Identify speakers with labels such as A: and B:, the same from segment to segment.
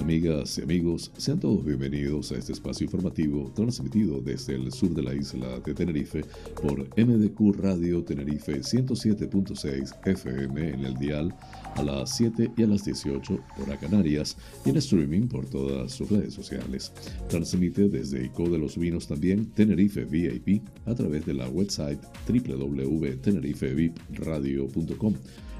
A: Amigas y amigos, sean todos bienvenidos a este espacio informativo transmitido desde el sur de la isla de Tenerife por MDQ Radio Tenerife 107.6 FM en el dial a las 7 y a las 18 hora Canarias y en streaming por todas sus redes sociales. Transmite desde ICO de los Vinos también Tenerife VIP a través de la website www.tenerifevipradio.com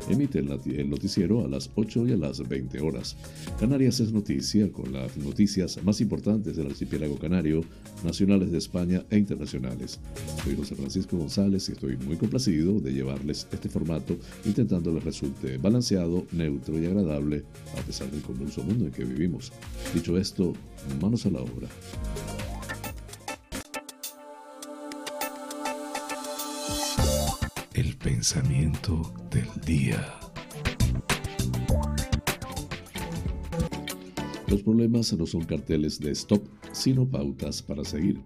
A: emite el noticiero a las 8 y a las 20 horas. Canarias es noticia con las noticias más importantes del archipiélago canario, nacionales de España e internacionales. Soy José Francisco González y estoy muy complacido de llevarles este formato intentando les resulte balanceado, neutro y agradable a pesar del convulso mundo en que vivimos. Dicho esto, manos a la obra.
B: Pensamiento del día.
A: Los problemas no son carteles de stop, sino pautas para seguir.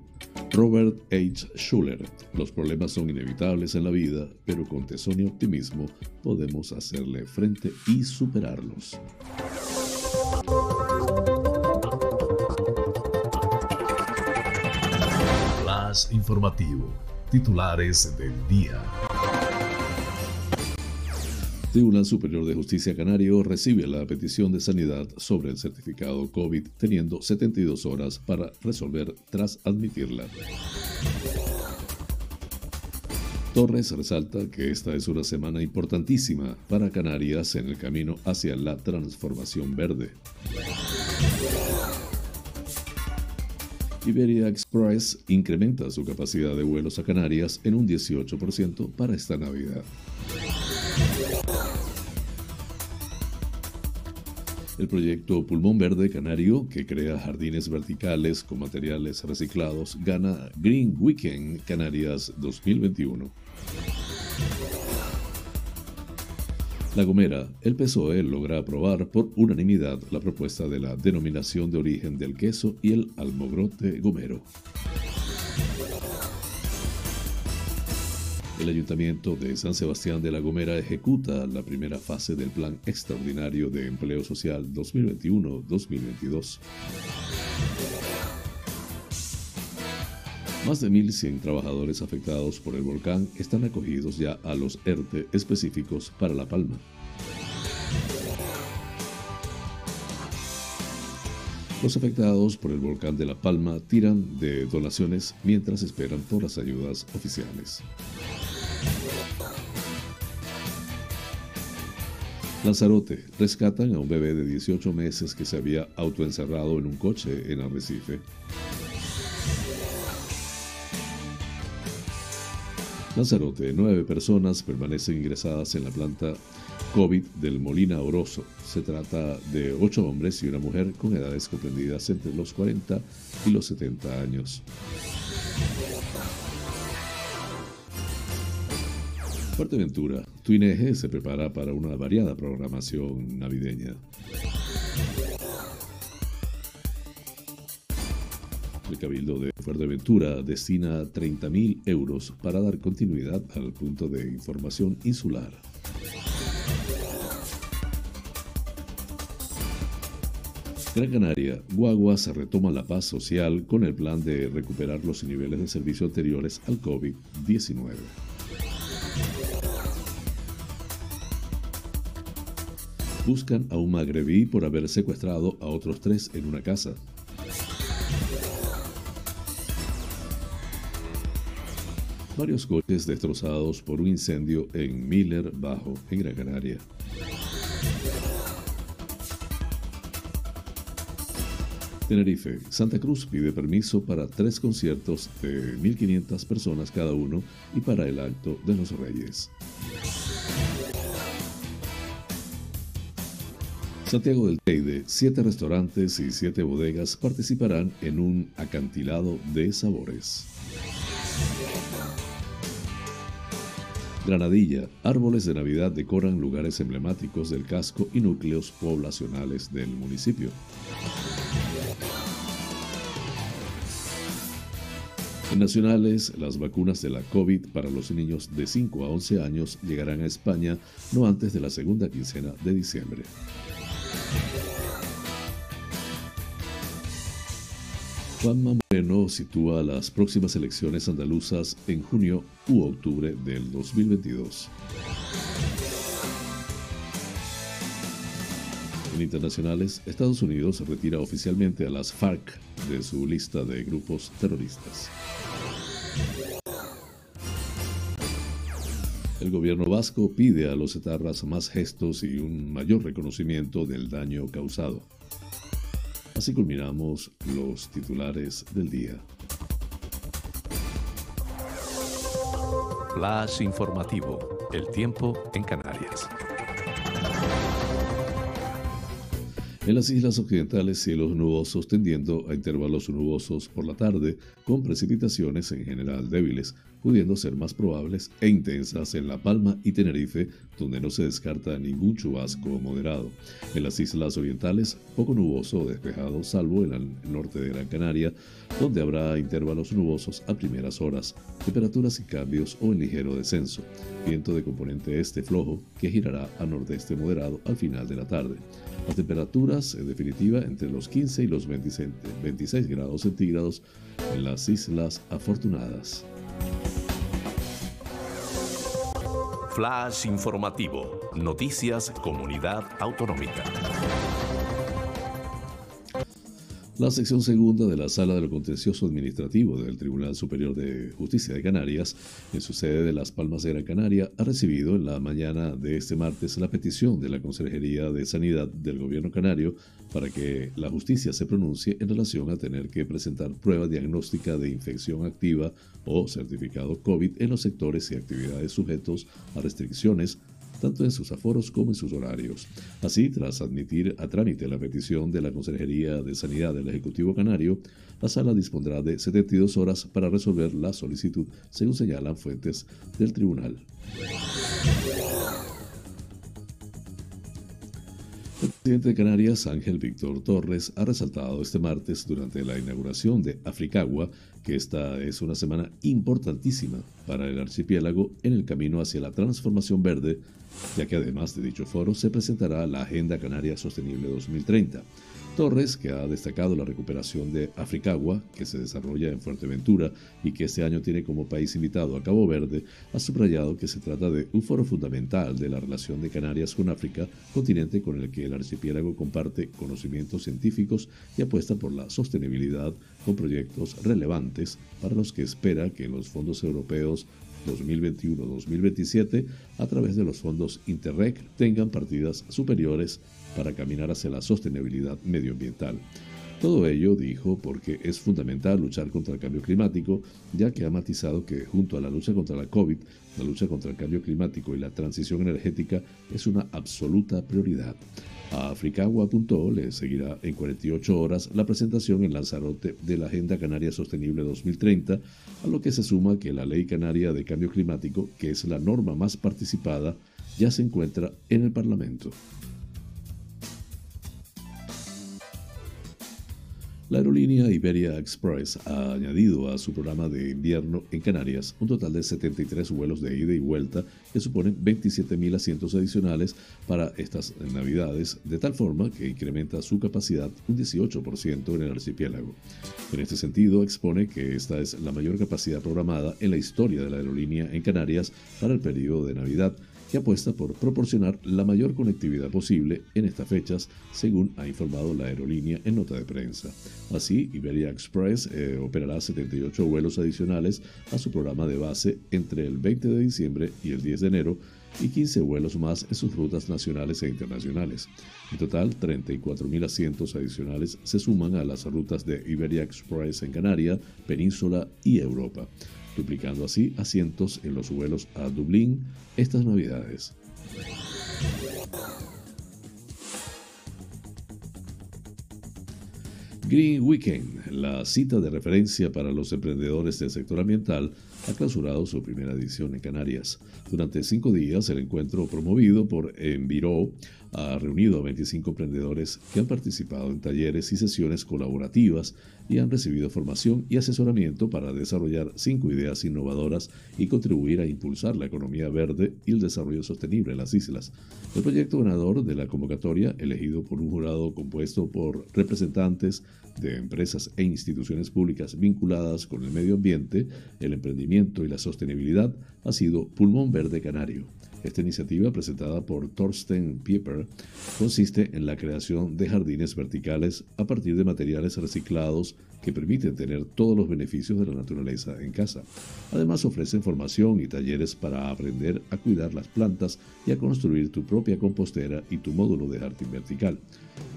A: Robert H. Schuller, los problemas son inevitables en la vida, pero con tesón y optimismo podemos hacerle frente y superarlos.
B: Flash informativo. Titulares del día.
A: Tribunal Superior de Justicia Canario recibe la petición de sanidad sobre el certificado COVID teniendo 72 horas para resolver tras admitirla. Torres resalta que esta es una semana importantísima para Canarias en el camino hacia la transformación verde. Iberia Express incrementa su capacidad de vuelos a Canarias en un 18% para esta Navidad. El proyecto Pulmón Verde Canario, que crea jardines verticales con materiales reciclados, gana Green Weekend Canarias 2021. La Gomera, el PSOE logra aprobar por unanimidad la propuesta de la denominación de origen del queso y el almogrote gomero. El Ayuntamiento de San Sebastián de la Gomera ejecuta la primera fase del Plan Extraordinario de Empleo Social 2021-2022. Más de 1.100 trabajadores afectados por el volcán están acogidos ya a los ERTE específicos para La Palma. Los afectados por el volcán de La Palma tiran de donaciones mientras esperan por las ayudas oficiales. Lanzarote. Rescatan a un bebé de 18 meses que se había autoencerrado en un coche en Arrecife. Lanzarote. Nueve personas permanecen ingresadas en la planta COVID del Molina Oroso. Se trata de ocho hombres y una mujer con edades comprendidas entre los 40 y los 70 años. Fuerteventura, Tuineje se prepara para una variada programación navideña. El Cabildo de Fuerteventura destina 30.000 euros para dar continuidad al punto de información insular. Gran Canaria, Guaguas retoma la paz social con el plan de recuperar los niveles de servicio anteriores al COVID-19. Buscan a un magrebí por haber secuestrado a otros tres en una casa. Varios coches destrozados por un incendio en Miller Bajo, en Gran Canaria. Tenerife, Santa Cruz pide permiso para tres conciertos de 1.500 personas cada uno y para el acto de los Reyes. Santiago del Teide, siete restaurantes y siete bodegas participarán en un acantilado de sabores. Granadilla, árboles de Navidad decoran lugares emblemáticos del casco y núcleos poblacionales del municipio. En nacionales, las vacunas de la COVID para los niños de 5 a 11 años llegarán a España no antes de la segunda quincena de diciembre. Juanma Moreno sitúa las próximas elecciones andaluzas en junio u octubre del 2022. En internacionales, Estados Unidos retira oficialmente a las FARC de su lista de grupos terroristas. El gobierno vasco pide a los etarras más gestos y un mayor reconocimiento del daño causado. Así culminamos los titulares del día.
B: Flash informativo. El tiempo en Canarias.
A: En las islas occidentales, cielos nubosos tendiendo a intervalos nubosos por la tarde, con precipitaciones en general débiles, pudiendo ser más probables e intensas en La Palma y Tenerife, donde no se descarta ningún chubasco moderado. En las islas orientales, poco nuboso o despejado, salvo en el norte de Gran Canaria, donde habrá intervalos nubosos a primeras horas, temperaturas y cambios o en ligero descenso, viento de componente este flojo que girará a nordeste moderado al final de la tarde. Las temperaturas, en definitiva, entre los 15 y los 26 grados centígrados en las Islas Afortunadas.
B: Flash informativo. Noticias Comunidad Autonómica.
A: La sección segunda de la Sala de Contencioso Administrativo del Tribunal Superior de Justicia de Canarias, en su sede de Las Palmas de Gran Canaria, ha recibido en la mañana de este martes la petición de la Consejería de Sanidad del Gobierno Canario para que la justicia se pronuncie en relación a tener que presentar prueba diagnóstica de infección activa o certificado COVID en los sectores y actividades sujetos a restricciones tanto en sus aforos como en sus horarios. Así, tras admitir a trámite la petición de la Consejería de Sanidad del Ejecutivo Canario, la sala dispondrá de 72 horas para resolver la solicitud, según señalan fuentes del tribunal. El presidente de Canarias, Ángel Víctor Torres, ha resaltado este martes durante la inauguración de Africagua que esta es una semana importantísima para el archipiélago en el camino hacia la transformación verde, ya que además de dicho foro se presentará la Agenda Canaria Sostenible 2030 Torres, que ha destacado la recuperación de Africagua, que se desarrolla en Fuerteventura y que este año tiene como país invitado a Cabo Verde, ha subrayado que se trata de un foro fundamental de la relación de Canarias con África, continente con el que el archipiélago comparte conocimientos científicos y apuesta por la sostenibilidad con proyectos relevantes para los que espera que los fondos europeos 2021-2027 a través de los fondos Interreg tengan partidas superiores para caminar hacia la sostenibilidad medioambiental. Todo ello, dijo, porque es fundamental luchar contra el cambio climático, ya que ha matizado que junto a la lucha contra la COVID, la lucha contra el cambio climático y la transición energética es una absoluta prioridad. A Africagua.o le seguirá en 48 horas la presentación en Lanzarote de la Agenda Canaria Sostenible 2030, a lo que se suma que la Ley Canaria de Cambio Climático, que es la norma más participada, ya se encuentra en el Parlamento. La aerolínea Iberia Express ha añadido a su programa de invierno en Canarias un total de 73 vuelos de ida y vuelta que suponen 27.000 asientos adicionales para estas navidades, de tal forma que incrementa su capacidad un 18% en el archipiélago. En este sentido, expone que esta es la mayor capacidad programada en la historia de la aerolínea en Canarias para el periodo de Navidad, que apuesta por proporcionar la mayor conectividad posible en estas fechas, según ha informado la aerolínea en nota de prensa. Así, Iberia Express eh, operará 78 vuelos adicionales a su programa de base entre el 20 de diciembre y el 10 de enero y 15 vuelos más en sus rutas nacionales e internacionales. En total, 34.000 asientos adicionales se suman a las rutas de Iberia Express en Canaria, Península y Europa duplicando así asientos en los vuelos a Dublín estas navidades. Green Weekend, la cita de referencia para los emprendedores del sector ambiental, ha clausurado su primera edición en Canarias. Durante cinco días, el encuentro promovido por Enviro ha reunido a 25 emprendedores que han participado en talleres y sesiones colaborativas y han recibido formación y asesoramiento para desarrollar cinco ideas innovadoras y contribuir a impulsar la economía verde y el desarrollo sostenible en las islas. El proyecto ganador de la convocatoria, elegido por un jurado compuesto por representantes de empresas e instituciones públicas vinculadas con el medio ambiente, el emprendimiento y la sostenibilidad, ha sido Pulmón Verde Canario. Esta iniciativa, presentada por Thorsten Pieper, consiste en la creación de jardines verticales a partir de materiales reciclados que permiten tener todos los beneficios de la naturaleza en casa. Además, ofrecen formación y talleres para aprender a cuidar las plantas y a construir tu propia compostera y tu módulo de jardín vertical.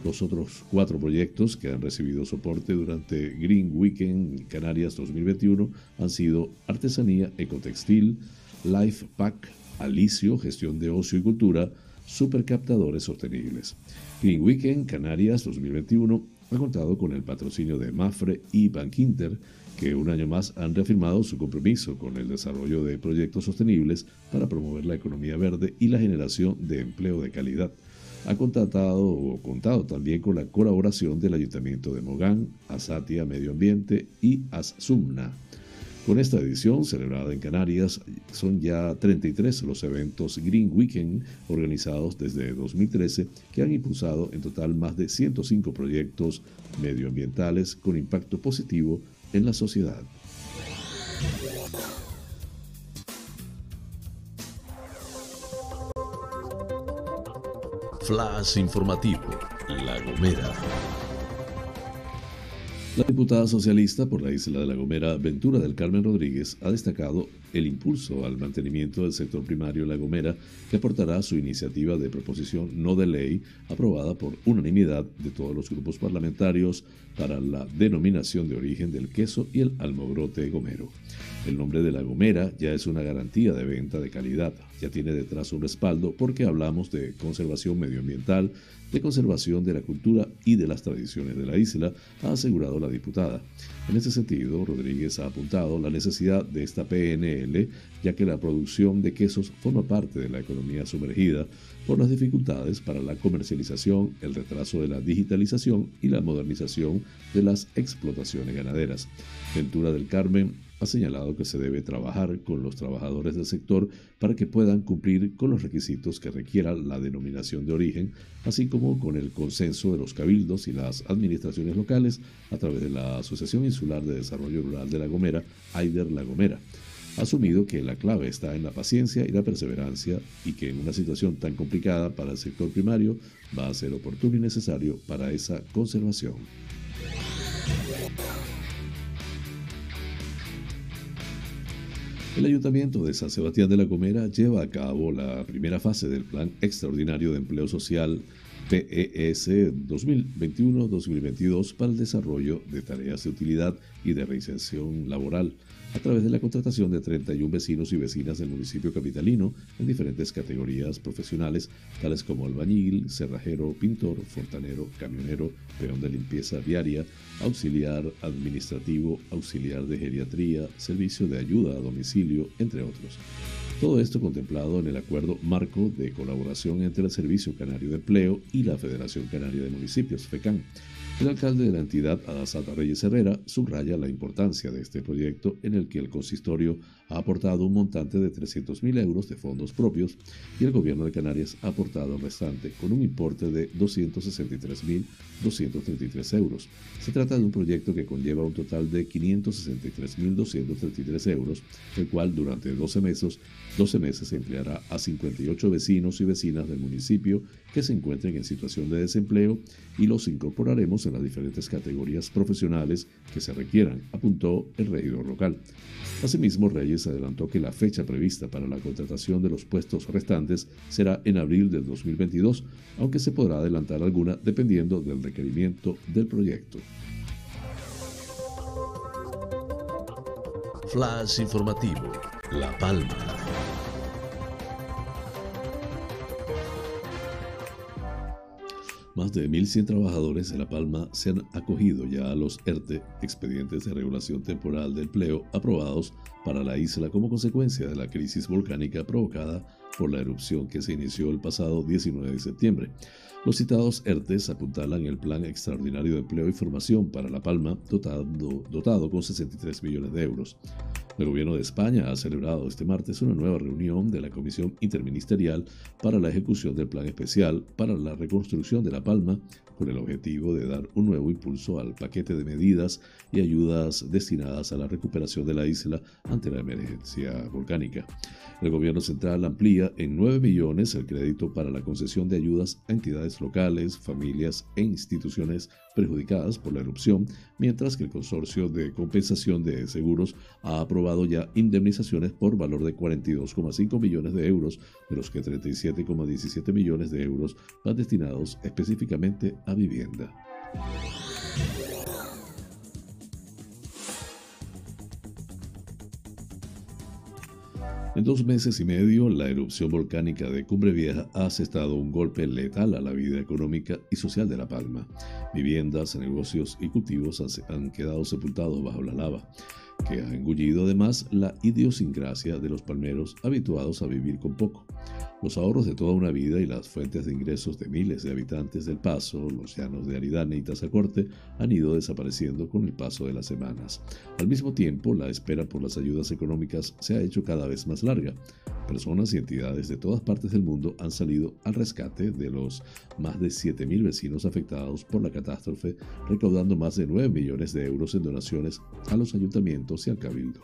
A: Los otros cuatro proyectos que han recibido soporte durante Green Weekend Canarias 2021 han sido Artesanía Ecotextil, Life Pack, Alicio, Gestión de Ocio y Cultura, Supercaptadores Sostenibles. Green Weekend Canarias 2021 ha contado con el patrocinio de Mafre y Bankinter, que un año más han reafirmado su compromiso con el desarrollo de proyectos sostenibles para promover la economía verde y la generación de empleo de calidad. Ha contado también con la colaboración del Ayuntamiento de Mogán, Asatia Medio Ambiente y Asumna. Con esta edición, celebrada en Canarias, son ya 33 los eventos Green Weekend organizados desde 2013 que han impulsado en total más de 105 proyectos medioambientales con impacto positivo en la sociedad.
B: Flash informativo, La Gomera.
A: Diputada socialista por la isla de La Gomera, Ventura del Carmen Rodríguez, ha destacado el impulso al mantenimiento del sector primario La Gomera que aportará su iniciativa de proposición no de ley aprobada por unanimidad de todos los grupos parlamentarios para la denominación de origen del queso y el almogrote gomero. El nombre de La Gomera ya es una garantía de venta de calidad, ya tiene detrás un respaldo porque hablamos de conservación medioambiental, de conservación de la cultura y de las tradiciones de la isla, ha asegurado la diputada. En ese sentido, Rodríguez ha apuntado la necesidad de esta PNL, ya que la producción de quesos forma parte de la economía sumergida por las dificultades para la comercialización, el retraso de la digitalización y la modernización de las explotaciones ganaderas. Ventura del Carmen ha señalado que se debe trabajar con los trabajadores del sector para que puedan cumplir con los requisitos que requiera la denominación de origen, así como con el consenso de los cabildos y las administraciones locales a través de la Asociación Insular de Desarrollo Rural de La Gomera, AIDER La Gomera. Ha asumido que la clave está en la paciencia y la perseverancia y que en una situación tan complicada para el sector primario va a ser oportuno y necesario para esa conservación. El Ayuntamiento de San Sebastián de la Gomera lleva a cabo la primera fase del Plan Extraordinario de Empleo Social PES 2021-2022 para el desarrollo de tareas de utilidad y de reinserción laboral a través de la contratación de 31 vecinos y vecinas del municipio capitalino en diferentes categorías profesionales, tales como albañil, cerrajero, pintor, fontanero, camionero, peón de limpieza viaria, auxiliar administrativo, auxiliar de geriatría, servicio de ayuda a domicilio, entre otros. Todo esto contemplado en el acuerdo marco de colaboración entre el Servicio Canario de Empleo y la Federación Canaria de Municipios, FECAN el alcalde de la entidad, Adasata Reyes Herrera, subraya la importancia de este proyecto en el que el consistorio ha aportado un montante de 300.000 euros de fondos propios y el gobierno de Canarias ha aportado el restante con un importe de 263.233 euros. Se trata de un proyecto que conlleva un total de 563.233 euros, el cual durante 12 meses, 12 meses se empleará a 58 vecinos y vecinas del municipio que se encuentren en situación de desempleo y los incorporaremos en las diferentes categorías profesionales que se requieran, apuntó el regidor local. Asimismo, Reyes adelantó que la fecha prevista para la contratación de los puestos restantes será en abril del 2022, aunque se podrá adelantar alguna dependiendo del requerimiento del proyecto.
B: Flash informativo, La Palma.
A: Más de 1.100 trabajadores de La Palma se han acogido ya a los ERTE, expedientes de regulación temporal de empleo, aprobados para la isla como consecuencia de la crisis volcánica provocada por la erupción que se inició el pasado 19 de septiembre. Los citados ERTES apuntalan el Plan Extraordinario de Empleo y Formación para La Palma, dotado, con 63 millones de euros. El gobierno de España ha celebrado este martes una nueva reunión de la Comisión Interministerial para la ejecución del Plan Especial para la reconstrucción de La Palma, con el objetivo de dar un nuevo impulso al paquete de medidas y ayudas destinadas a la recuperación de la isla ante la emergencia volcánica. El gobierno central amplía en 9 millones el crédito para la concesión de ayudas a entidades locales, familias e instituciones perjudicadas por la erupción, mientras que el Consorcio de Compensación de Seguros ha aprobado ya indemnizaciones por valor de 42,5 millones de euros, de los que 37,17 millones de euros van destinados específicamente a vivienda. En dos meses y medio, la erupción volcánica de Cumbre Vieja ha asestado un golpe letal a la vida económica y social de La Palma. Viviendas, negocios y cultivos han quedado sepultados bajo la lava que ha engullido además la idiosincrasia de los palmeros habituados a vivir con poco. Los ahorros de toda una vida y las fuentes de ingresos de miles de habitantes del Paso, los llanos de Aridane y Tazacorte han ido desapareciendo con el paso de las semanas. Al mismo tiempo, la espera por las ayudas económicas se ha hecho cada vez más larga. Personas y entidades de todas partes del mundo han salido al rescate de los más de 7.000 vecinos afectados por la catástrofe, recaudando más de 9 millones de euros en donaciones a los ayuntamientos y al cabildo.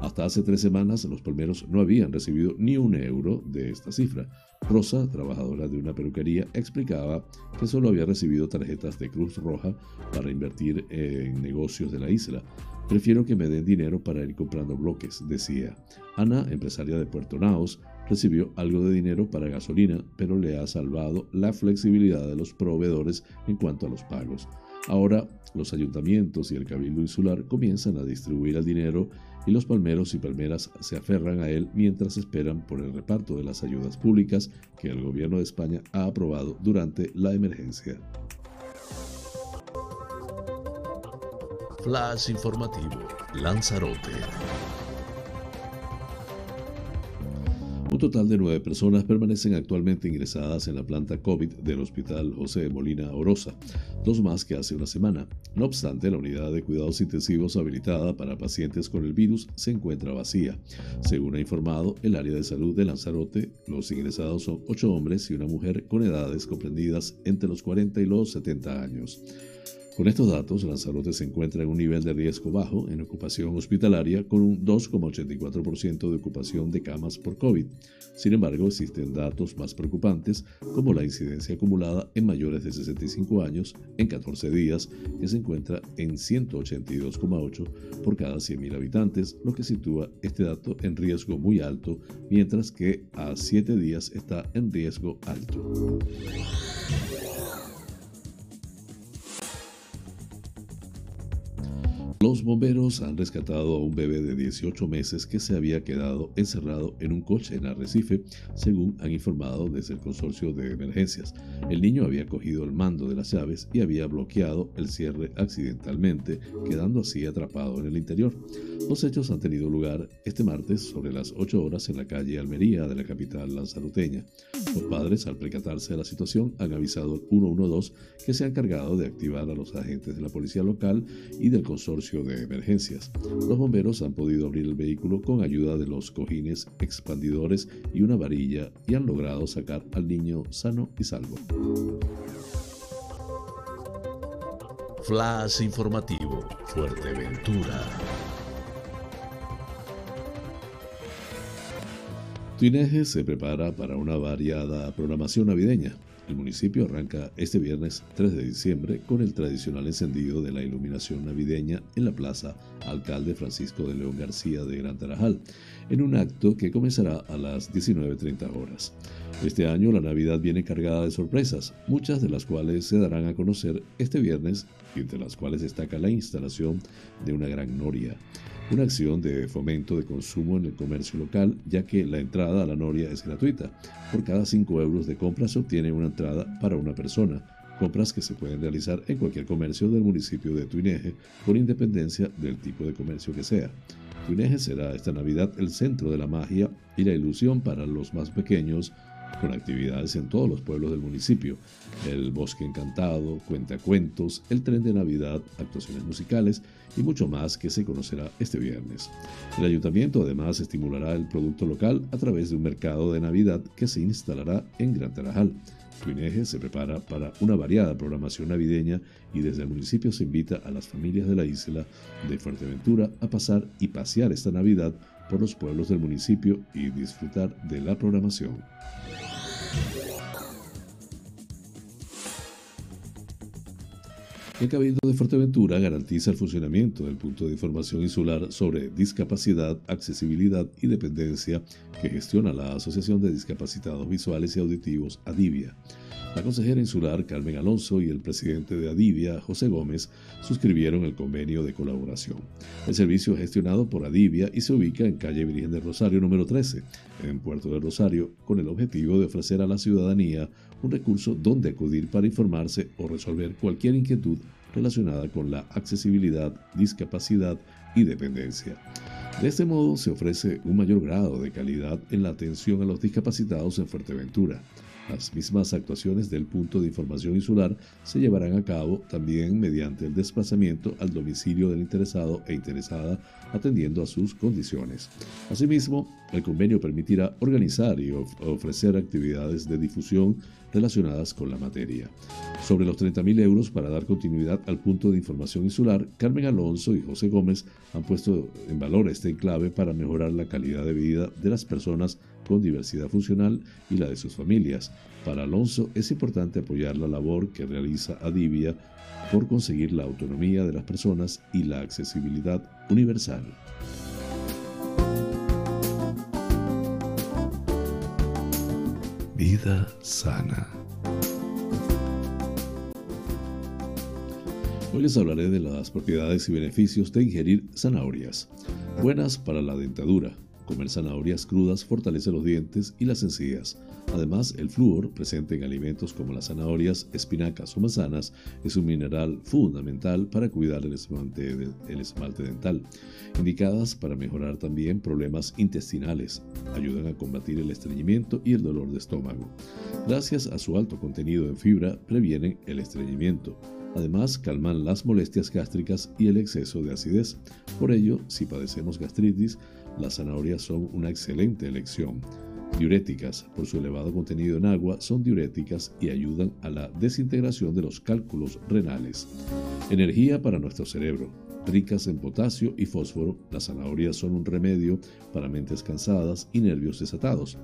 A: Hasta hace tres semanas los palmeros no habían recibido ni un euro de esta cifra. Rosa, trabajadora de una peluquería, explicaba que solo había recibido tarjetas de Cruz Roja para invertir en negocios de la isla. Prefiero que me den dinero para ir comprando bloques, decía. Ana, empresaria de Puerto Naos, recibió algo de dinero para gasolina, pero le ha salvado la flexibilidad de los proveedores en cuanto a los pagos. Ahora, los ayuntamientos y el Cabildo Insular comienzan a distribuir el dinero y los palmeros y palmeras se aferran a él mientras esperan por el reparto de las ayudas públicas que el gobierno de España ha aprobado durante la emergencia.
B: Flash informativo, Lanzarote.
A: Un total de nueve personas permanecen actualmente ingresadas en la planta COVID del Hospital José Molina Orosa, dos más que hace una semana. No obstante, la unidad de cuidados intensivos habilitada para pacientes con el virus se encuentra vacía. Según ha informado el área de salud de Lanzarote, los ingresados son ocho hombres y una mujer con edades comprendidas entre los 40 y los 70 años. Con estos datos, Lanzarote se encuentra en un nivel de riesgo bajo en ocupación hospitalaria con un 2,84% de ocupación de camas por COVID. Sin embargo, existen datos más preocupantes como la incidencia acumulada en mayores de 65 años en 14 días, que se encuentra en 182,8 por cada 100.000 habitantes, lo que sitúa este dato en riesgo muy alto, mientras que a 7 días está en riesgo alto. Los bomberos han rescatado a un bebé de 18 meses que se había quedado encerrado en un coche en Arrecife, según han informado desde el consorcio de emergencias. El niño había cogido el mando de las llaves y había bloqueado el cierre accidentalmente, quedando así atrapado en el interior. Los hechos han tenido lugar este martes sobre las 8 horas en la calle Almería de la capital lanzaroteña. Los padres, al percatarse de la situación, han avisado al 112 que se ha encargado de activar a los agentes de la policía local y del consorcio de emergencias. Los bomberos han podido abrir el vehículo con ayuda de los cojines expandidores y una varilla y han logrado sacar al niño sano y salvo.
B: Flash informativo, Fuerteventura.
A: Tuineje se prepara para una variada programación navideña. El municipio arranca este viernes 3 de diciembre con el tradicional encendido de la iluminación navideña en la plaza Alcalde Francisco de León García de Gran Tarajal, en un acto que comenzará a las 19.30 horas. Este año la Navidad viene cargada de sorpresas, muchas de las cuales se darán a conocer este viernes y entre las cuales destaca la instalación de una gran noria una acción de fomento de consumo en el comercio local, ya que la entrada a la noria es gratuita. Por cada 5 euros de compra se obtiene una entrada para una persona. compras que se pueden realizar en cualquier comercio del municipio de Tuineje, con independencia del tipo de comercio que sea. Tuineje será esta Navidad el centro de la magia y la ilusión para los más pequeños, con actividades en todos los pueblos del municipio, el bosque encantado, cuentacuentos, el tren de Navidad, actuaciones musicales y mucho más que se conocerá este viernes. El ayuntamiento además estimulará el producto local a través de un mercado de Navidad que se instalará en Gran Tarajal. Tuineje se prepara para una variada programación navideña y desde el municipio se invita a las familias de la isla de Fuerteventura a pasar y pasear esta Navidad por los pueblos del municipio y disfrutar de la programación. El Cabildo de Fuerteventura garantiza el funcionamiento del punto de información insular sobre discapacidad, accesibilidad y dependencia que gestiona la Asociación de Discapacitados Visuales y Auditivos, ADIVIA. La consejera insular Carmen Alonso y el presidente de Adivia, José Gómez, suscribieron el convenio de colaboración. El servicio es gestionado por Adivia y se ubica en calle Virgen del Rosario número 13, en Puerto de Rosario, con el objetivo de ofrecer a la ciudadanía un recurso donde acudir para informarse o resolver cualquier inquietud relacionada con la accesibilidad, discapacidad y dependencia. De este modo se ofrece un mayor grado de calidad en la atención a los discapacitados en Fuerteventura. Las mismas actuaciones del punto de información insular se llevarán a cabo también mediante el desplazamiento al domicilio del interesado e interesada atendiendo a sus condiciones. Asimismo, el convenio permitirá organizar y ofrecer actividades de difusión relacionadas con la materia. Sobre los 30.000 euros para dar continuidad al punto de información insular, Carmen Alonso y José Gómez han puesto en valor este enclave para mejorar la calidad de vida de las personas con diversidad funcional y la de sus familias. Para Alonso es importante apoyar la labor que realiza Adivia por conseguir la autonomía de las personas y la accesibilidad universal.
B: Vida sana.
A: Hoy les hablaré de las propiedades y beneficios de ingerir zanahorias, buenas para la dentadura. Comer zanahorias crudas fortalece los dientes y las encías. Además, el flúor, presente en alimentos como las zanahorias, espinacas o manzanas, es un mineral fundamental para cuidar el esmalte, el esmalte dental, indicadas para mejorar también problemas intestinales. Ayudan a combatir el estreñimiento y el dolor de estómago. Gracias a su alto contenido en fibra, previenen el estreñimiento. Además, calman las molestias gástricas y el exceso de acidez. Por ello, si padecemos gastritis, las zanahorias son una excelente elección. Diuréticas, por su elevado contenido en agua, son diuréticas y ayudan a la desintegración de los cálculos renales. Energía para nuestro cerebro. Ricas en potasio y fósforo, las zanahorias son un remedio para mentes cansadas y nervios desatados.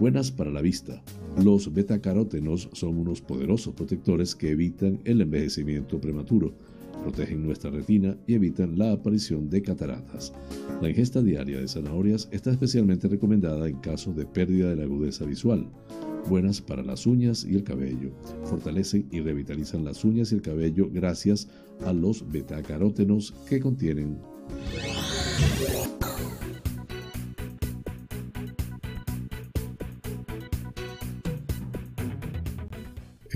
A: Buenas para la vista. Los betacarótenos son unos poderosos protectores que evitan el envejecimiento prematuro protegen nuestra retina y evitan la aparición de cataratas. La ingesta diaria de zanahorias está especialmente recomendada en casos de pérdida de la agudeza visual, buenas para las uñas y el cabello. Fortalecen y revitalizan las uñas y el cabello gracias a los betacarótenos que contienen.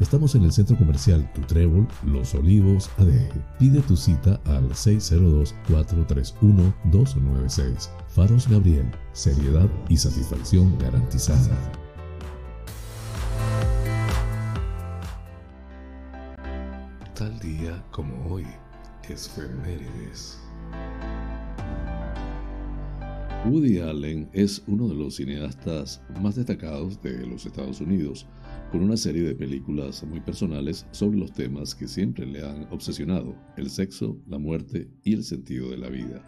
B: Estamos en el centro comercial Tu Trébol, Los Olivos, ADG. Pide tu cita al 602-431-296. Faros Gabriel, seriedad y satisfacción garantizada. Tal día como hoy es Femérides.
A: Woody Allen es uno de los cineastas más destacados de los Estados Unidos, con una serie de películas muy personales sobre los temas que siempre le han obsesionado, el sexo, la muerte y el sentido de la vida.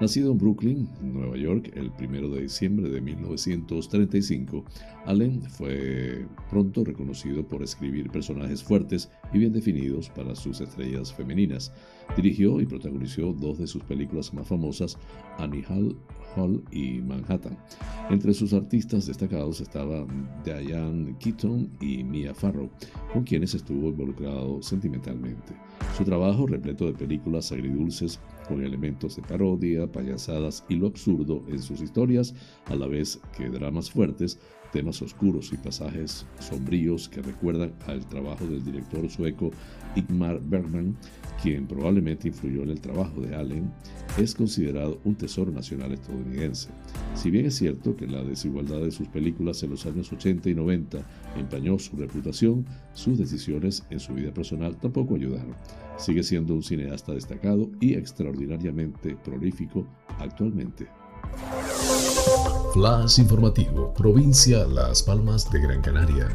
A: Nacido en Brooklyn, Nueva York, el 1 de diciembre de 1935, Allen fue pronto reconocido por escribir personajes fuertes y bien definidos para sus estrellas femeninas. Dirigió y protagonizó dos de sus películas más famosas, Annie Hall, Hall y Manhattan. Entre sus artistas destacados estaban Diane Keaton y Mia Farrow, con quienes estuvo involucrado sentimentalmente. Su trabajo, repleto de películas agridulces, con elementos de parodia, payasadas y lo absurdo en sus historias, a la vez que dramas fuertes, temas oscuros y pasajes sombríos que recuerdan al trabajo del director sueco Igmar Bergman, quien probablemente influyó en el trabajo de Allen, es considerado un tesoro nacional estadounidense. Si bien es cierto que la desigualdad de sus películas en los años 80 y 90 empañó su reputación, sus decisiones en su vida personal tampoco ayudaron. Sigue siendo un cineasta destacado y extraordinariamente prolífico actualmente.
B: Informativo, provincia Las Palmas de Gran Canaria.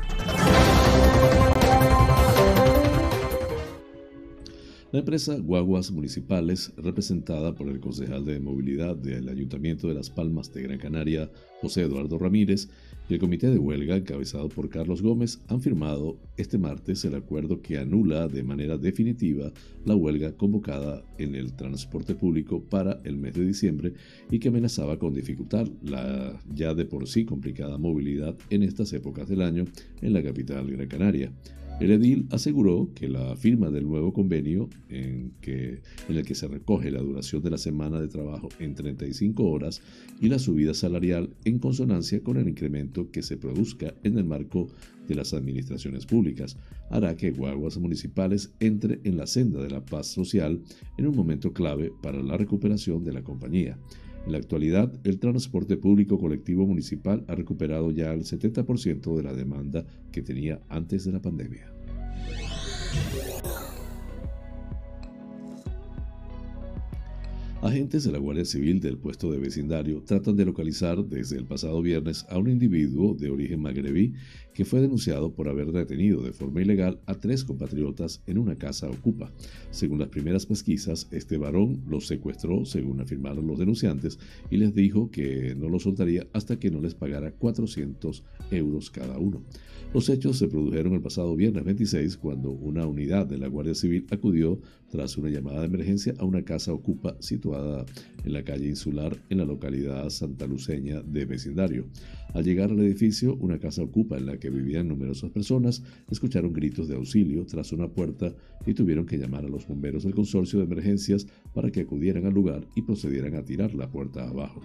A: La empresa Guaguas Municipales, representada por el concejal de movilidad del Ayuntamiento de Las Palmas de Gran Canaria, José Eduardo Ramírez, el comité de huelga, encabezado por Carlos Gómez, han firmado este martes el acuerdo que anula de manera definitiva la huelga convocada en el transporte público para el mes de diciembre y que amenazaba con dificultar la ya de por sí complicada movilidad en estas épocas del año en la capital Gran Canaria. El edil aseguró que la firma del nuevo convenio, en, el que se recoge la duración de la semana de trabajo en 35 horas y la subida salarial en consonancia con el incremento que se produzca en el marco de las administraciones públicas, hará que Guaguas Municipales entre en la senda de la paz social en un momento clave para la recuperación de la compañía. En la actualidad, el transporte público colectivo municipal ha recuperado ya el 70% de la demanda que tenía antes de la pandemia. Agentes de la Guardia Civil del puesto de vecindario tratan de localizar desde el pasado viernes a un individuo de origen magrebí que fue denunciado por haber detenido de forma ilegal a tres compatriotas en una casa ocupa. Según las primeras pesquisas, este varón los secuestró, según afirmaron los denunciantes, y les dijo que no los soltaría hasta que no les pagara 400 euros cada uno. Los hechos se produjeron el pasado viernes 26 cuando una unidad de la Guardia Civil acudió tras una llamada de emergencia a una casa ocupa situada en la calle Insular en la localidad santaluceña de Vecindario. Al llegar al edificio, una casa ocupa en la que vivían numerosas personas, escucharon gritos de auxilio tras una puerta y tuvieron que llamar a los bomberos del consorcio de emergencias para que acudieran al lugar y procedieran a tirar la puerta abajo.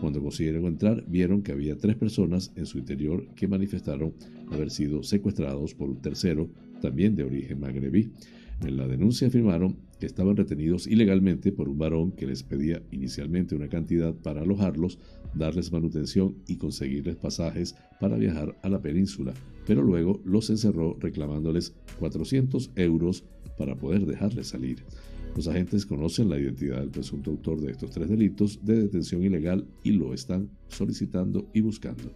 A: Cuando consiguieron entrar, vieron que había tres personas en su interior que manifestaron haber sido secuestrados por un tercero, también de origen magrebí. En la denuncia afirmaron que estaban retenidos ilegalmente por un varón que les pedía inicialmente una cantidad para alojarlos, darles manutención y conseguirles pasajes para viajar a la península, pero luego los encerró reclamándoles 400 euros para poder dejarles salir. Los agentes conocen la identidad del presunto autor de estos tres delitos de detención ilegal y lo están solicitando y buscando.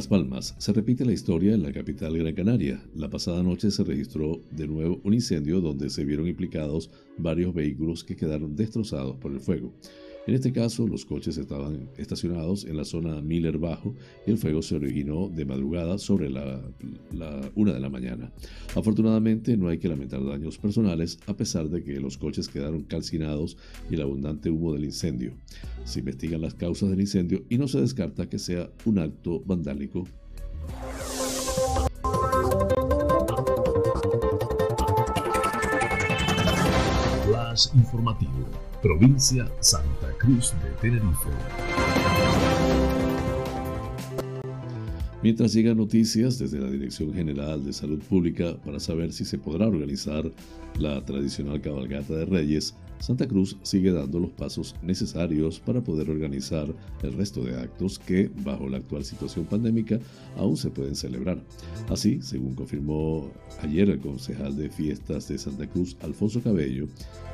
A: Las Palmas. Se repite la historia en la capital Gran Canaria. La pasada noche se registró de nuevo un incendio donde se vieron implicados varios vehículos que quedaron destrozados por el fuego. En este caso, los coches estaban estacionados en la zona Miller Bajo y el fuego se originó de madrugada sobre la, una de la mañana. Afortunadamente, no hay que lamentar daños personales, a pesar de que los coches quedaron calcinados y el abundante humo del incendio. Se investigan las causas del incendio y no se descarta que sea un acto vandálico.
B: Informativo provincia Santa Cruz de Tenerife.
A: Mientras llegan noticias desde la Dirección General de Salud Pública para saber si se podrá organizar la tradicional cabalgata de Reyes, Santa Cruz sigue dando los pasos necesarios para poder organizar el resto de actos que, bajo la actual situación pandémica, aún se pueden celebrar. Así, según confirmó ayer el concejal de fiestas de Santa Cruz, Alfonso Cabello,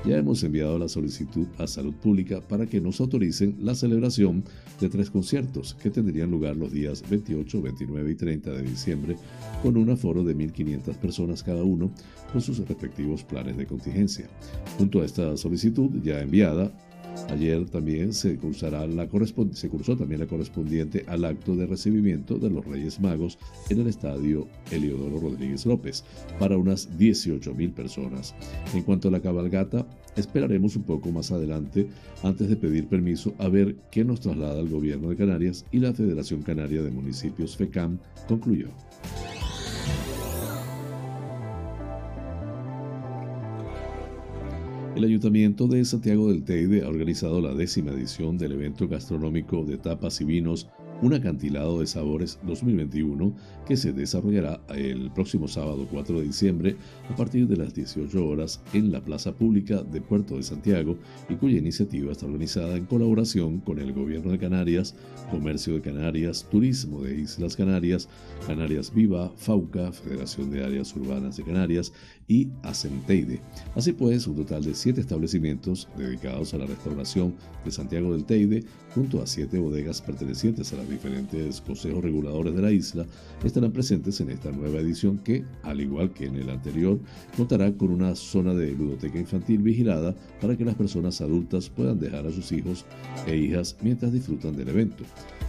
A: ya hemos enviado la solicitud a Salud Pública para que nos autoricen la celebración de tres conciertos que tendrían lugar los días 28, 29 y 30 de diciembre con un aforo de 1.500 personas cada uno con sus respectivos planes de contingencia. Junto a esta solicitud ya enviada, Ayer también se, cursará la se cursó también la correspondiente al acto de recibimiento de los Reyes Magos en el estadio Eliodoro Rodríguez López para unas 18.000 personas. En cuanto a la cabalgata, esperaremos un poco más adelante antes de pedir permiso a ver qué nos traslada el gobierno de Canarias y la Federación Canaria de Municipios FECAM concluyó. El Ayuntamiento de Santiago del Teide ha organizado la décima edición del evento gastronómico de tapas y vinos un acantilado de sabores 2021 que se desarrollará el próximo sábado 4 de diciembre a partir de las 18 horas en la Plaza Pública de Puerto de Santiago y cuya iniciativa está organizada en colaboración con el Gobierno de Canarias, Comercio de Canarias, Turismo de Islas Canarias, Canarias Viva, FAUCA, Federación de Áreas Urbanas de Canarias y Acenteide. Así pues, un total de siete establecimientos dedicados a la restauración de Santiago del Teide, junto a siete bodegas pertenecientes a la diferentes consejos reguladores de la isla estarán presentes en esta nueva edición que, al igual que en el anterior, contará con una zona de biblioteca infantil vigilada para que las personas adultas puedan dejar a sus hijos e hijas mientras disfrutan del evento.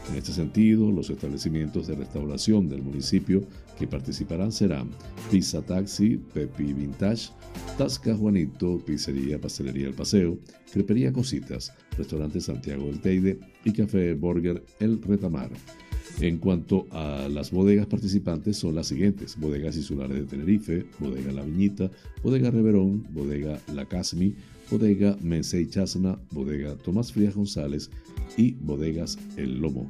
A: En este sentido, los establecimientos de restauración del municipio que participarán serán Pizza Taxi, Pepi Vintage, Tasca Juanito, Pizzería Pastelería El Paseo, Crepería Cositas, Restaurante Santiago del Teide y Café Burger El Retamar. En cuanto a las bodegas participantes son las siguientes: Bodegas Insulares de Tenerife, Bodega La Viñita, Bodega Reverón, Bodega La Casmi, Bodega Mensei Chasna, Bodega Tomás Frías González y Bodegas El Lomo.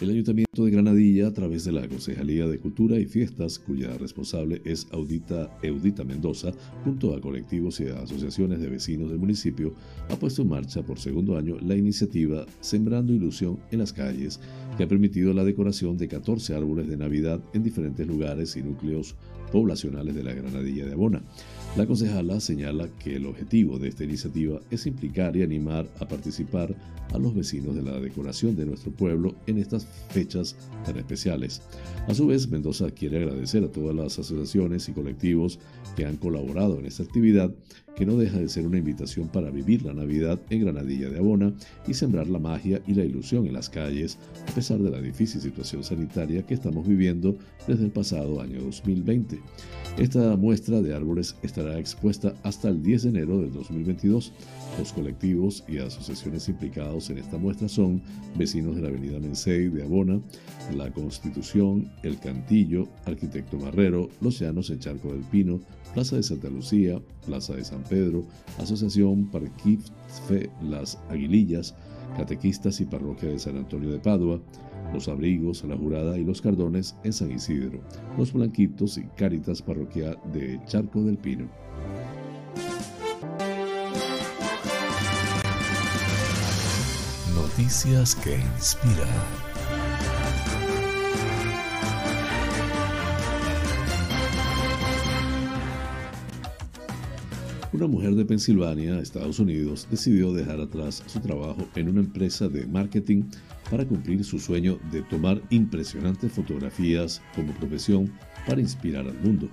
A: El Ayuntamiento de Granadilla, a través de la Concejalía de Cultura y Fiestas, cuya responsable es Audita Eudita Mendoza, junto a colectivos y asociaciones de vecinos del municipio, ha puesto en marcha por segundo año la iniciativa Sembrando Ilusión en las Calles, que ha permitido la decoración de 14 árboles de Navidad en diferentes lugares y núcleos poblacionales de la Granadilla de Abona. La concejala señala que el objetivo de esta iniciativa es implicar y animar a participar a los vecinos de la decoración de nuestro pueblo en estas fechas tan especiales. A su vez, Mendoza quiere agradecer a todas las asociaciones y colectivos que han colaborado en esta actividad, que no deja de ser una invitación para vivir la Navidad en Granadilla de Abona y sembrar la magia y la ilusión en las calles, a pesar de la difícil situación sanitaria que estamos viviendo desde el pasado año 2020. Esta muestra de árboles estará expuesta hasta el 10 de enero del 2022. Los colectivos y asociaciones implicados en esta muestra son vecinos de la Avenida Mensei de Abona, La Constitución, El Cantillo, Arquitecto Marrero, Los Llanos en Charco del Pino, Plaza de Santa Lucía, Plaza de San Pedro, Asociación Parquiffe Las Aguilillas, Catequistas y Parroquia de San Antonio de Padua, Los Abrigos, La Jurada y Los Cardones en San Isidro, Los Blanquitos y Cáritas Parroquia de Charco del Pino.
B: Noticias que inspiran.
A: Una mujer de Pensilvania, Estados Unidos, decidió dejar atrás su trabajo en una empresa de marketing para cumplir su sueño de tomar impresionantes fotografías como profesión para inspirar al mundo.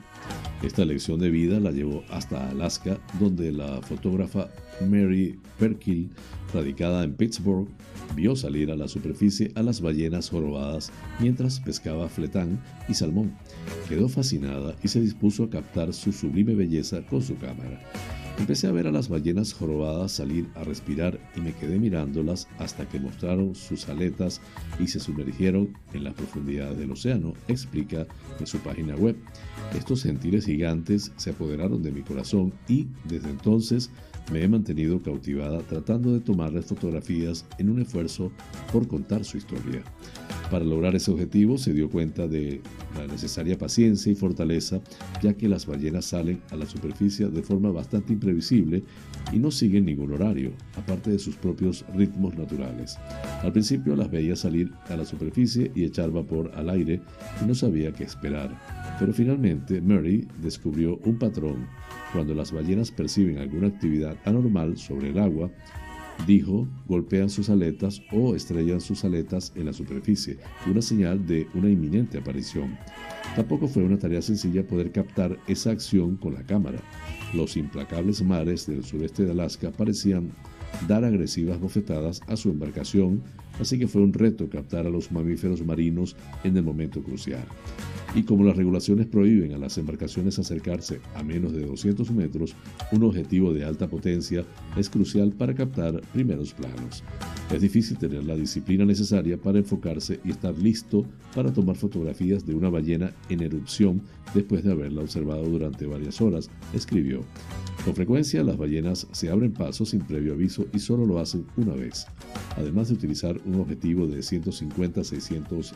A: Esta lección de vida la llevó hasta Alaska, donde la fotógrafa Mary Perkill, radicada en Pittsburgh, vio salir a la superficie a las ballenas jorobadas mientras pescaba fletán y salmón. Quedó fascinada y se dispuso a captar su sublime belleza con su cámara. Empecé a ver a las ballenas jorobadas salir a respirar y me quedé mirándolas hasta que mostraron sus aletas y se sumergieron en las profundidades del océano, explica en su página web. Estos gentiles gigantes se apoderaron de mi corazón y desde entonces me he mantenido cautivada tratando de tomarles fotografías en un esfuerzo por contar su historia. Para lograr ese objetivo se dio cuenta de la necesaria paciencia y fortaleza, ya que las ballenas salen a la superficie de forma bastante imprevisible y no siguen ningún horario, aparte de sus propios ritmos naturales. Al principio las veía salir a la superficie y echar vapor al aire y no sabía qué esperar, pero finalmente Murray descubrió un patrón. Cuando las ballenas perciben alguna actividad anormal sobre el agua, dijo, golpean sus aletas o estrellan sus aletas en la superficie, una señal de una inminente aparición. Tampoco fue una tarea sencilla poder captar esa acción con la cámara. Los implacables mares del sureste de Alaska parecían dar agresivas bofetadas a su embarcación, así que fue un reto captar a los mamíferos marinos en el momento crucial y como las regulaciones prohíben a las embarcaciones acercarse a menos de 200 metros, un objetivo de alta potencia es crucial para captar primeros planos. Es difícil tener la disciplina necesaria para enfocarse y estar listo para tomar fotografías de una ballena en erupción después de haberla observado durante varias horas, escribió. Con frecuencia las ballenas se abren paso sin previo aviso y solo lo hacen una vez. Además de utilizar un objetivo de 150-600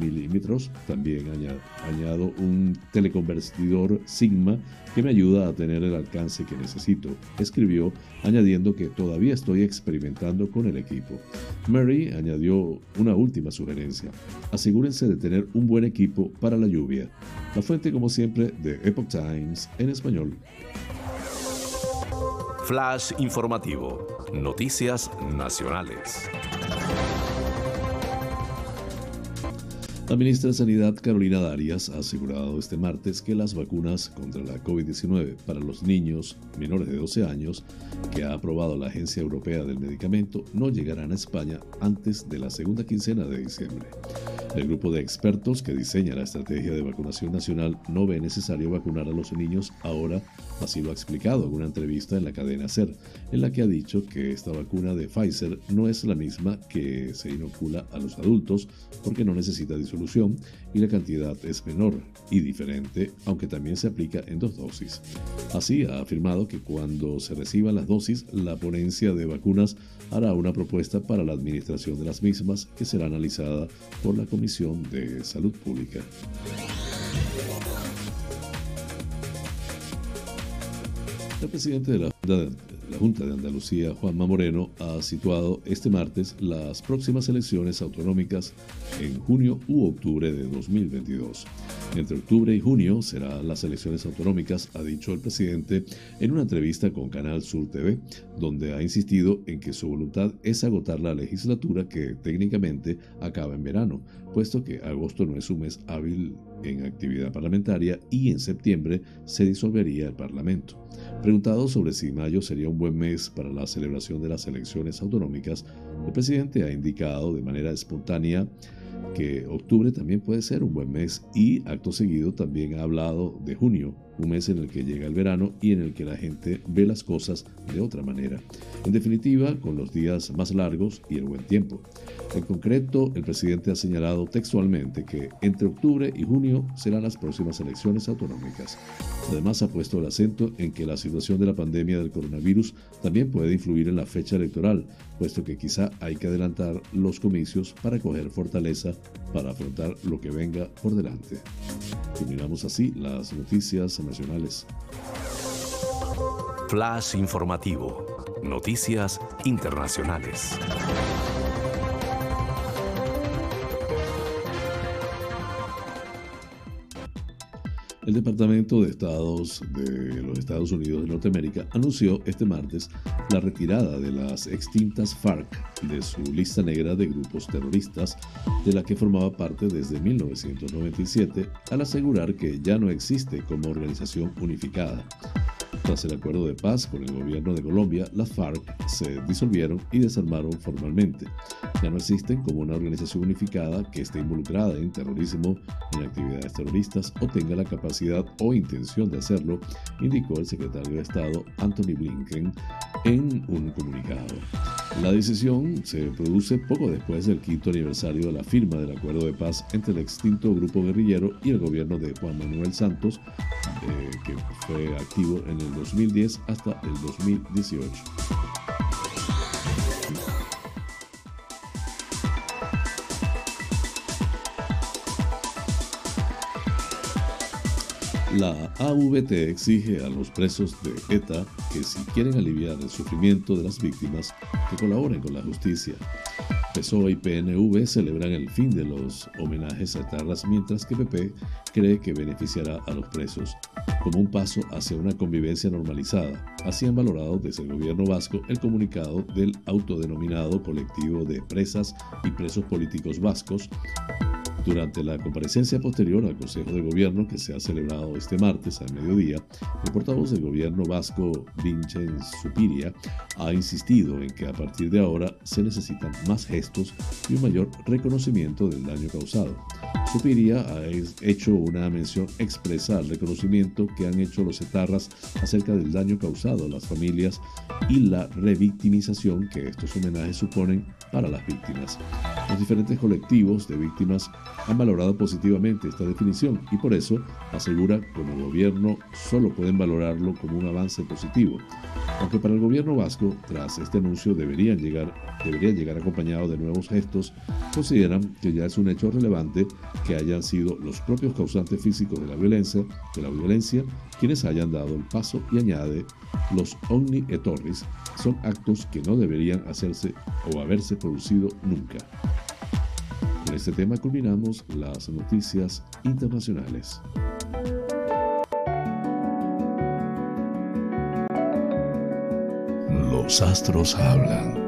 A: milímetros, también añado un teleconvertidor Sigma que me ayuda a tener el alcance que necesito, escribió, añadiendo que todavía estoy experimentando con el equipo. Mary añadió una última sugerencia. Asegúrense de tener un buen equipo para la lluvia. La fuente, como siempre, de Epoch Times en español.
B: Flash informativo. Noticias nacionales.
A: La ministra de Sanidad, Carolina Darias, ha asegurado este martes que las vacunas contra la COVID-19 para los niños menores de 12 años que ha aprobado la Agencia Europea del Medicamento no llegarán a España antes de la segunda quincena de diciembre. El grupo de expertos que diseña la estrategia de vacunación nacional no ve necesario vacunar a los niños ahora, así lo ha explicado en una entrevista en la cadena SER, en la que ha dicho que esta vacuna de Pfizer no es la misma que se inocula a los adultos porque no necesita y la cantidad es menor y diferente, aunque también se aplica en dos dosis. Así ha afirmado que cuando se reciban las dosis, la ponencia de vacunas hará una propuesta para la administración de las mismas que será analizada por la Comisión de Salud Pública. El presidente de la Junta de Andalucía, Juanma Moreno, ha situado este martes las próximas elecciones autonómicas en junio u octubre de 2022. Entre octubre y junio serán las elecciones autonómicas, ha dicho el presidente en una entrevista con Canal Sur TV, donde ha insistido en que su voluntad es agotar la legislatura que técnicamente acaba en verano, puesto que agosto no es un mes hábil en actividad parlamentaria y en septiembre se disolvería el Parlamento. Preguntado sobre si mayo sería un buen mes para la celebración de las elecciones autonómicas, el presidente ha indicado de manera espontánea que octubre también puede ser un buen mes y acto seguido también ha hablado de junio, un mes en el que llega el verano y en el que la gente ve las cosas de otra manera. En definitiva, con los días más largos y el buen tiempo. En concreto, el presidente ha señalado textualmente que entre octubre y junio serán las próximas elecciones autonómicas. Además, ha puesto el acento en que la situación de la pandemia del coronavirus también puede influir en la fecha electoral, puesto que quizá hay que adelantar los comicios para coger fortaleza para afrontar lo que venga por delante. Terminamos así las noticias
B: Flash informativo. Noticias internacionales.
A: El Departamento de Estados de los Estados Unidos de Norteamérica anunció este martes la retirada de las extintas FARC de su lista negra de grupos terroristas, de la que formaba parte desde 1997, al asegurar que ya no existe como organización unificada. Tras el acuerdo de paz con el gobierno de Colombia, las FARC se disolvieron y desarmaron formalmente. Ya no existen como una organización unificada que esté involucrada en terrorismo, en actividades terroristas o tenga la capacidad o intención de hacerlo, indicó el secretario de Estado Anthony Blinken en un comunicado. La decisión se produce poco después del quinto aniversario de la firma del acuerdo de paz entre el extinto grupo guerrillero y el gobierno de Juan Manuel Santos, eh, que fue activo en el 2010 hasta el 2018. La AVT exige a los presos de ETA que si quieren aliviar el sufrimiento de las víctimas, que colaboren con la justicia. PSOE y PNV celebran el fin de los homenajes a etarras, mientras que PP cree que beneficiará a los presos como un paso hacia una convivencia normalizada. Así han valorado desde el gobierno vasco el comunicado del autodenominado colectivo de presas y presos políticos vascos durante la comparecencia posterior al Consejo de Gobierno que se ha celebrado este martes al mediodía, el portavoz del gobierno vasco, Vincent Supiria, ha insistido en que a partir de ahora se necesitan más gestos y un mayor reconocimiento del daño causado. Supiria ha hecho una mención expresa al reconocimiento que han hecho los etarras acerca del daño causado a las familias y la revictimización que estos homenajes suponen para las víctimas. Los diferentes colectivos de víctimas han valorado positivamente esta definición y por eso asegura como gobierno solo pueden valorarlo como un avance positivo. Aunque para el gobierno vasco, tras este anuncio deberían llegar, deberían llegar acompañados de nuevos gestos, consideran que ya es un hecho relevante que hayan sido los propios causantes físicos de la violencia, de la violencia quienes hayan dado el paso y añade los omni et torris son actos que no deberían hacerse o haberse producido nunca. Este tema culminamos las noticias internacionales.
B: Los astros hablan.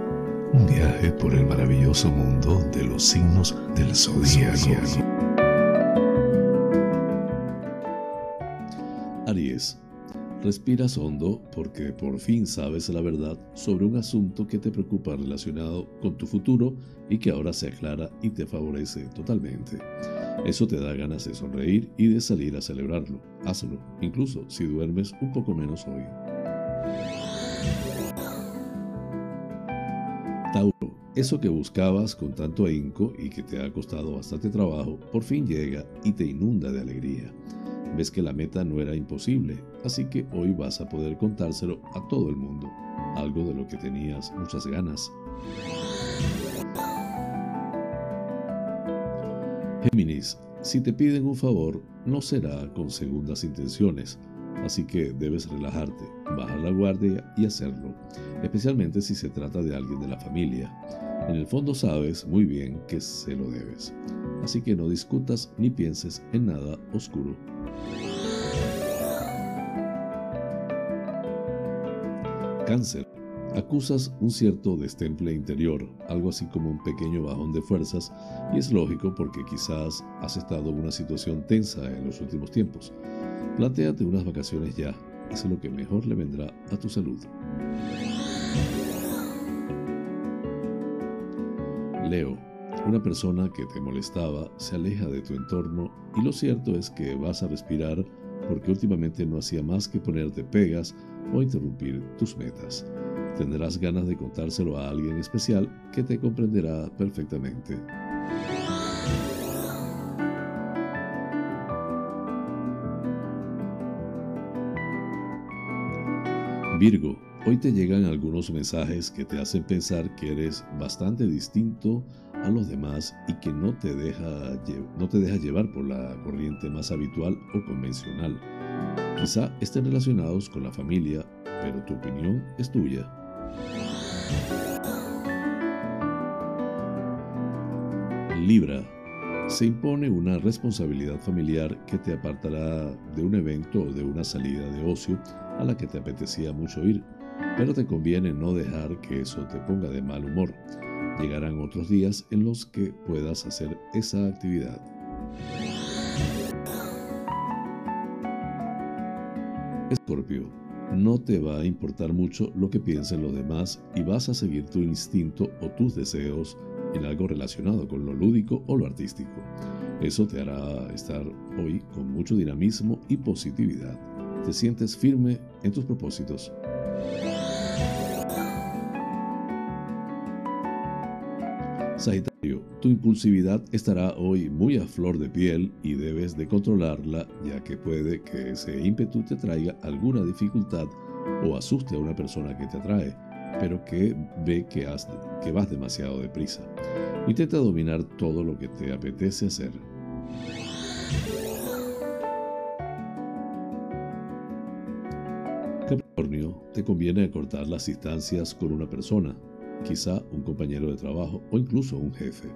B: Un viaje por el maravilloso mundo de los signos del zodiaco.
A: Respiras hondo porque por fin sabes la verdad sobre un asunto que te preocupa relacionado con tu futuro y que ahora se aclara y te favorece totalmente. Eso te da ganas de sonreír y de salir a celebrarlo. Hazlo, incluso si duermes un poco menos hoy. Tauro, eso que buscabas con tanto ahínco y que te ha costado bastante trabajo, por fin llega y te inunda de alegría. Ves que la meta no era imposible, así que hoy vas a poder contárselo a todo el mundo, algo de lo que tenías muchas ganas. Géminis, si te piden un favor, no será con segundas intenciones. Así que debes relajarte, bajar la guardia y hacerlo, especialmente si se trata de alguien de la familia. En el fondo sabes muy bien que se lo debes, así que no discutas ni pienses en nada oscuro. Cáncer. Acusas un cierto destemple interior, algo así como un pequeño bajón de fuerzas, y es lógico porque quizás has estado en una situación tensa en los últimos tiempos. Plantéate unas vacaciones ya, es lo que mejor le vendrá a tu salud. Leo, una persona que te molestaba se aleja de tu entorno y lo cierto es que vas a respirar porque últimamente no hacía más que ponerte pegas o interrumpir tus metas. Tendrás ganas de contárselo a alguien especial que te comprenderá perfectamente. Virgo, hoy te llegan algunos mensajes que te hacen pensar que eres bastante distinto a los demás y que no te deja, no te deja llevar por la corriente más habitual o convencional. Quizá estén relacionados con la familia, pero tu opinión es tuya. Libra. Se impone una responsabilidad familiar que te apartará de un evento o de una salida de ocio a la que te apetecía mucho ir, pero te conviene no dejar que eso te ponga de mal humor. Llegarán otros días en los que puedas hacer esa actividad. Escorpio, no te va a importar mucho lo que piensen los demás y vas a seguir tu instinto o tus deseos en algo relacionado con lo lúdico o lo artístico. Eso te hará estar hoy con mucho dinamismo y positividad te sientes firme en tus propósitos. Sagitario, tu impulsividad estará hoy muy a flor de piel y debes de controlarla ya que puede que ese ímpetu te traiga alguna dificultad o asuste a una persona que te atrae, pero que ve que, has, que vas demasiado deprisa. Intenta dominar todo lo que te apetece hacer. Capricornio, te conviene acortar las distancias con una persona, quizá un compañero de trabajo o incluso un jefe,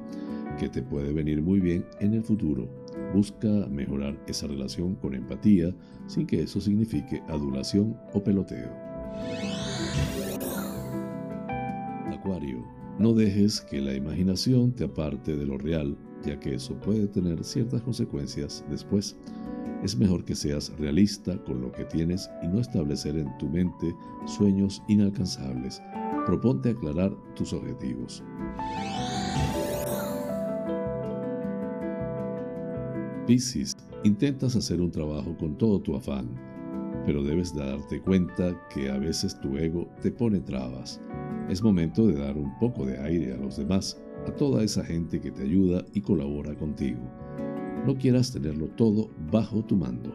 A: que te puede venir muy bien en el futuro. Busca mejorar esa relación con empatía sin que eso signifique adulación o peloteo. Acuario, no dejes que la imaginación te aparte de lo real, ya que eso puede tener ciertas consecuencias después es mejor que seas realista con lo que tienes y no establecer en tu mente sueños inalcanzables. Proponte aclarar tus objetivos. Piscis, intentas hacer un trabajo con todo tu afán, pero debes darte cuenta que a veces tu ego te pone trabas. Es momento de dar un poco de aire a los demás, a toda esa gente que te ayuda y colabora contigo. No quieras tenerlo todo bajo tu mando.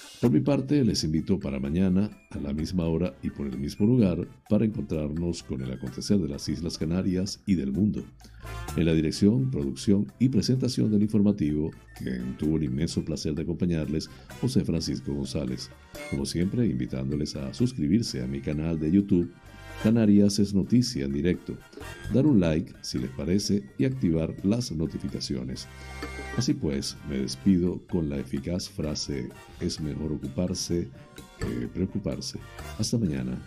A: Por mi parte, les invito para mañana, a la misma hora y por el mismo lugar, para encontrarnos con el acontecer de las Islas Canarias y del mundo. En la dirección, producción y presentación del informativo, quien tuvo el inmenso placer de acompañarles, José Francisco González. Como siempre, invitándoles a suscribirse a mi canal de YouTube Canarias es noticia en directo, dar un like si les parece y activar las notificaciones. Así pues, me despido con la eficaz frase es mejor ocuparse que preocuparse. Hasta mañana.